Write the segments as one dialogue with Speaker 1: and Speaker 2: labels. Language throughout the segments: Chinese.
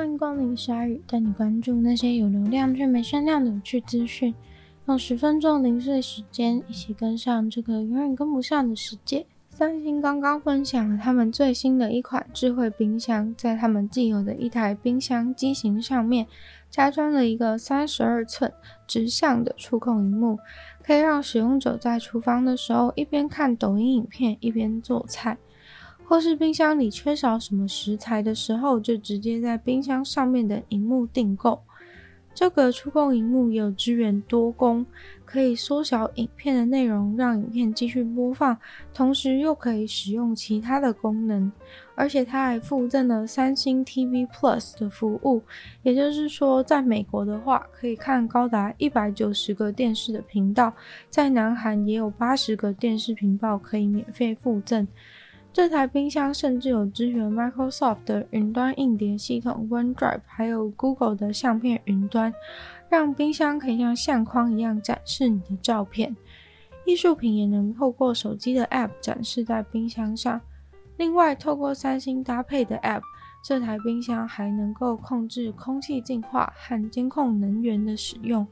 Speaker 1: 欢迎光临鲨语，带你关注那些有流量却没声量的有趣资讯。用十分钟零碎时间，一起跟上这个永远跟不上的世界。三星刚刚分享了他们最新的一款智慧冰箱，在他们既有的一台冰箱机型上面，加装了一个三十二寸直向的触控荧幕，可以让使用者在厨房的时候一边看抖音影片，一边做菜。或是冰箱里缺少什么食材的时候，就直接在冰箱上面的荧幕订购。这个触控荧幕有支援多工，可以缩小影片的内容，让影片继续播放，同时又可以使用其他的功能。而且它还附赠了三星 TV Plus 的服务，也就是说，在美国的话，可以看高达一百九十个电视的频道，在南韩也有八十个电视频道可以免费附赠。这台冰箱甚至有支援 Microsoft 的云端硬碟系统 OneDrive，还有 Google 的相片云端，让冰箱可以像相框一样展示你的照片。艺术品也能透过手机的 App 展示在冰箱上。另外，透过三星搭配的 App，这台冰箱还能够控制空气净化和监控能源的使用。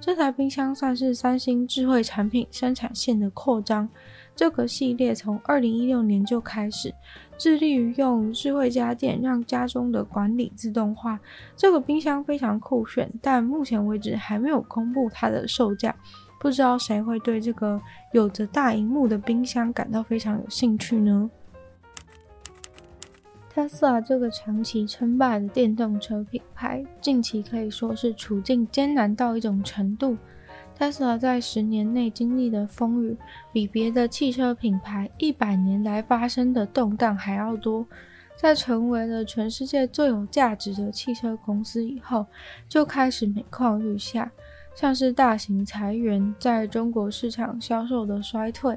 Speaker 1: 这台冰箱算是三星智慧产品生产线的扩张。这个系列从二零一六年就开始致力于用智慧家电让家中的管理自动化。这个冰箱非常酷炫，但目前为止还没有公布它的售价。不知道谁会对这个有着大萤幕的冰箱感到非常有兴趣呢 tesa 这个长期称霸的电动车品牌，近期可以说是处境艰难到一种程度。Tesla 在十年内经历的风雨，比别的汽车品牌一百年来发生的动荡还要多。在成为了全世界最有价值的汽车公司以后，就开始每况愈下，像是大型裁员，在中国市场销售的衰退，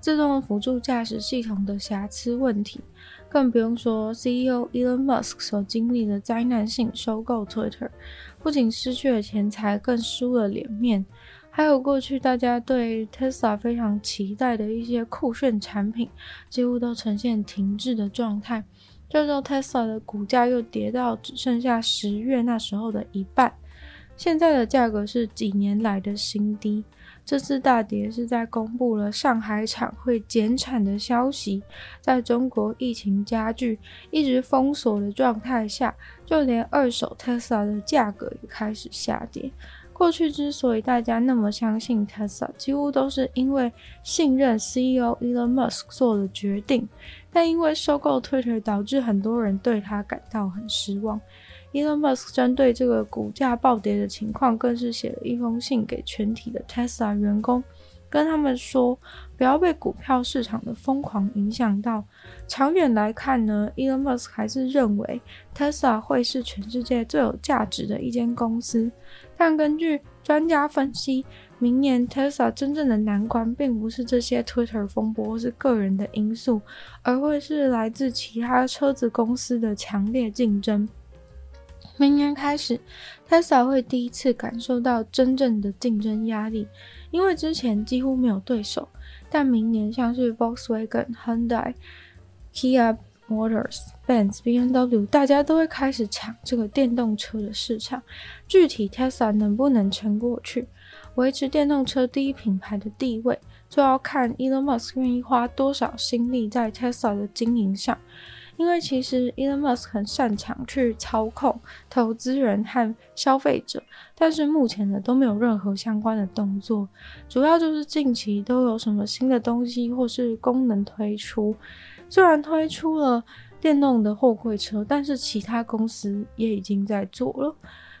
Speaker 1: 自动辅助驾驶系统的瑕疵问题，更不用说 CEO Elon Musk 所经历的灾难性收购 Twitter，不仅失去了钱财，更输了脸面。还有过去大家对 Tesla 非常期待的一些酷炫产品，几乎都呈现停滞的状态。这时候 Tesla 的股价又跌到只剩下十月那时候的一半，现在的价格是几年来的新低。这次大跌是在公布了上海厂会减产的消息，在中国疫情加剧、一直封锁的状态下，就连二手 Tesla 的价格也开始下跌。过去之所以大家那么相信 Tesla，几乎都是因为信任 CEO Elon Musk 做的决定，但因为收购 Twitter 导致很多人对他感到很失望。Elon Musk 针对这个股价暴跌的情况，更是写了一封信给全体的 Tesla 员工。跟他们说，不要被股票市场的疯狂影响到。长远来看呢，Elon Musk 还是认为 Tesla 会是全世界最有价值的一间公司。但根据专家分析，明年 Tesla 真正的难关，并不是这些 Twitter 风波或是个人的因素，而会是来自其他车子公司的强烈竞争。明年开始，Tesla 会第一次感受到真正的竞争压力。因为之前几乎没有对手，但明年像是 Volkswagen、Hyundai、Kia Motors、Benz、BMW，大家都会开始抢这个电动车的市场。具体 Tesla 能不能撑过去，维持电动车第一品牌的地位，就要看 Elon Musk 愿意花多少心力在 Tesla 的经营上。因为其实 Elon Musk 很擅长去操控投资人和消费者，但是目前呢都没有任何相关的动作，主要就是近期都有什么新的东西或是功能推出。虽然推出了电动的货柜车，但是其他公司也已经在做了，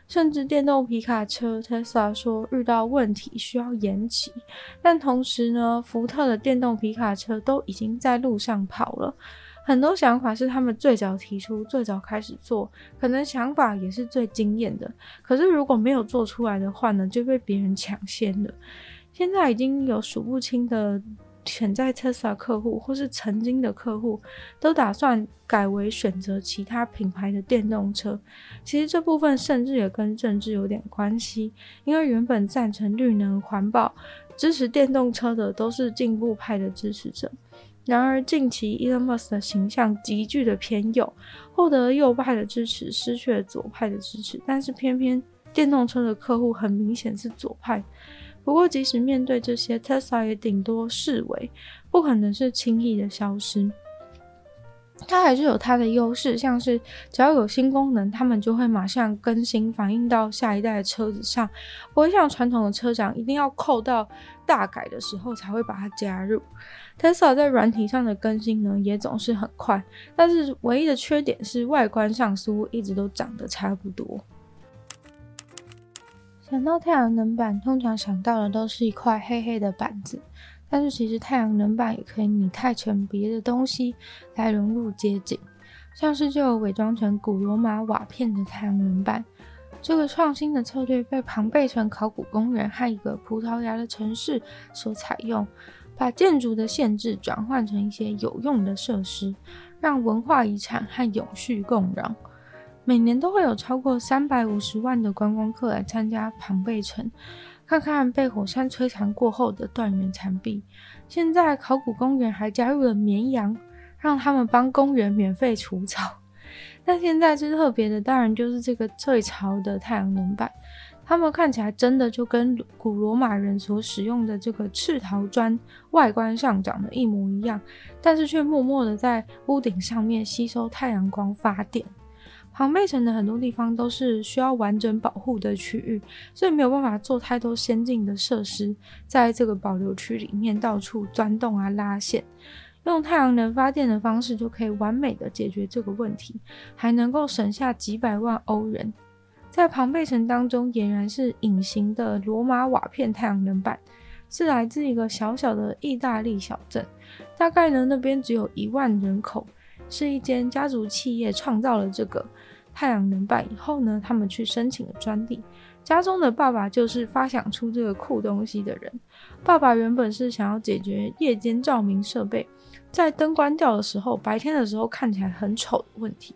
Speaker 1: 甚至电动皮卡车 Tesla 说遇到问题需要延期，但同时呢，福特的电动皮卡车都已经在路上跑了。很多想法是他们最早提出、最早开始做，可能想法也是最惊艳的。可是如果没有做出来的话呢，就被别人抢先了。现在已经有数不清的潜在特斯拉客户，或是曾经的客户，都打算改为选择其他品牌的电动车。其实这部分甚至也跟政治有点关系，因为原本赞成绿能环保、支持电动车的都是进步派的支持者。然而，近期 Elon Musk 的形象急剧的偏右，获得右派的支持，失去了左派的支持。但是，偏偏电动车的客户很明显是左派。不过，即使面对这些，Tesla 也顶多视为，不可能是轻易的消失。它还是有它的优势，像是只要有新功能，他们就会马上更新，反映到下一代的车子上，不会像传统的车厂一定要扣到大改的时候才会把它加入。Tesla 在软体上的更新呢，也总是很快，但是唯一的缺点是外观上似乎一直都长得差不多。想到太阳能板，通常想到的都是一块黑黑的板子。但是其实太阳能板也可以拟态成别的东西来融入街景，像是就有伪装成古罗马瓦片的太阳能板。这个创新的策略被庞贝城考古公园和一个葡萄牙的城市所采用，把建筑的限制转换成一些有用的设施，让文化遗产和永续共荣。每年都会有超过三百五十万的观光客来参加庞贝城。看看被火山摧残过后的断垣残壁，现在考古公园还加入了绵羊，让他们帮公园免费除草。但现在最特别的当然就是这个最潮的太阳能板，它们看起来真的就跟古罗马人所使用的这个赤陶砖外观上长得一模一样，但是却默默的在屋顶上面吸收太阳光发电。庞贝城的很多地方都是需要完整保护的区域，所以没有办法做太多先进的设施，在这个保留区里面到处钻洞啊、拉线，用太阳能发电的方式就可以完美的解决这个问题，还能够省下几百万欧元。在庞贝城当中，俨然是隐形的罗马瓦片太阳能板，是来自一个小小的意大利小镇，大概呢那边只有一万人口。是一间家族企业创造了这个太阳能板以后呢，他们去申请了专利。家中的爸爸就是发想出这个酷东西的人。爸爸原本是想要解决夜间照明设备在灯关掉的时候，白天的时候看起来很丑的问题，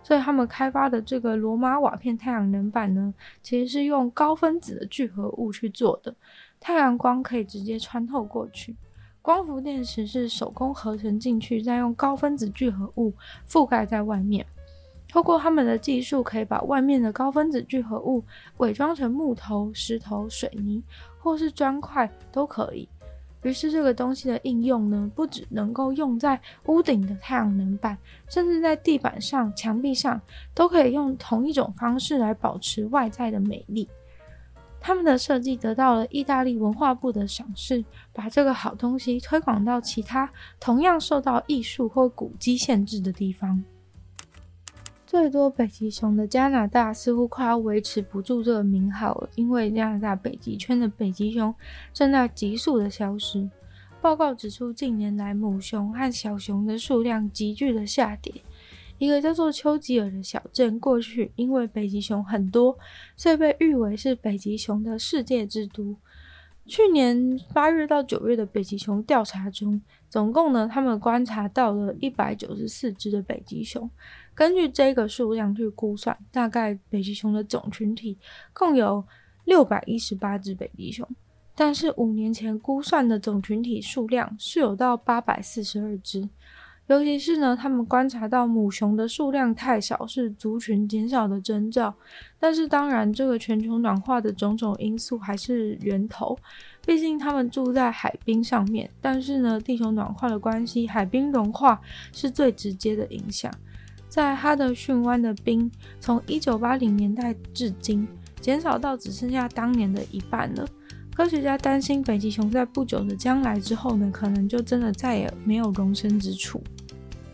Speaker 1: 所以他们开发的这个罗马瓦片太阳能板呢，其实是用高分子的聚合物去做的，太阳光可以直接穿透过去。光伏电池是手工合成进去，再用高分子聚合物覆盖在外面。透过他们的技术，可以把外面的高分子聚合物伪装成木头、石头、水泥或是砖块都可以。于是这个东西的应用呢，不只能够用在屋顶的太阳能板，甚至在地板上、墙壁上都可以用同一种方式来保持外在的美丽。他们的设计得到了意大利文化部的赏识，把这个好东西推广到其他同样受到艺术或古迹限制的地方。最多北极熊的加拿大似乎快要维持不住这个名号了，因为加拿大北极圈的北极熊正在急速的消失。报告指出，近年来母熊和小熊的数量急剧的下跌。一个叫做丘吉尔的小镇，过去因为北极熊很多，所以被誉为是北极熊的世界之都。去年八月到九月的北极熊调查中，总共呢，他们观察到了一百九十四只的北极熊。根据这个数量去估算，大概北极熊的总群体共有六百一十八只北极熊。但是五年前估算的总群体数量是有到八百四十二只。尤其是呢，他们观察到母熊的数量太少，是族群减少的征兆。但是当然，这个全球暖化的种种因素还是源头。毕竟他们住在海滨上面，但是呢，地球暖化的关系，海冰融化是最直接的影响。在哈德逊湾的冰，从一九八零年代至今，减少到只剩下当年的一半了。科学家担心北极熊在不久的将来之后呢，可能就真的再也没有容身之处。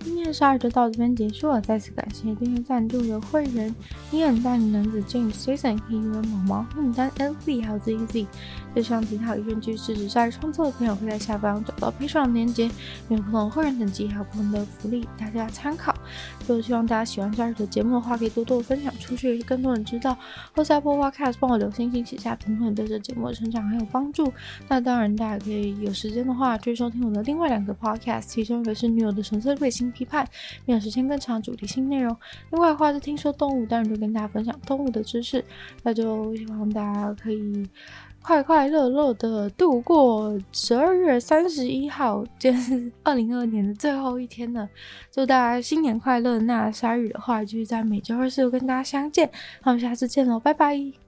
Speaker 1: 今天的鲨鱼就到这边结束了，再次感谢订阅赞助的会员：你很、大女男子 James、Jason、黑人毛毛、黑牡丹、LZ 还有 ZZ。就希望其他有兴趣支持鲨鱼创作的朋友，会在下方找到配上链接，有不同的会员等级还有不同的福利，大家参考。就希望大家喜欢鲨鱼的节目的话，可以多多分享出去，更多人知道。或在播 Podcast 帮我留星星、写下评论，对这节目的成长很有帮助。那当然，大家可以有时间的话，去收听我的另外两个 Podcast，其中一个是女友的纯粹卫星。批判没有时间更长主题性内容。另外的话是听说动物，当然就跟大家分享动物的知识。那就希望大家可以快快乐乐的度过十二月三十一号，就是二零二二年的最后一天了。祝大家新年快乐！那鲨语的话，就是在每周二四跟大家相见。那我们下次见喽，拜拜。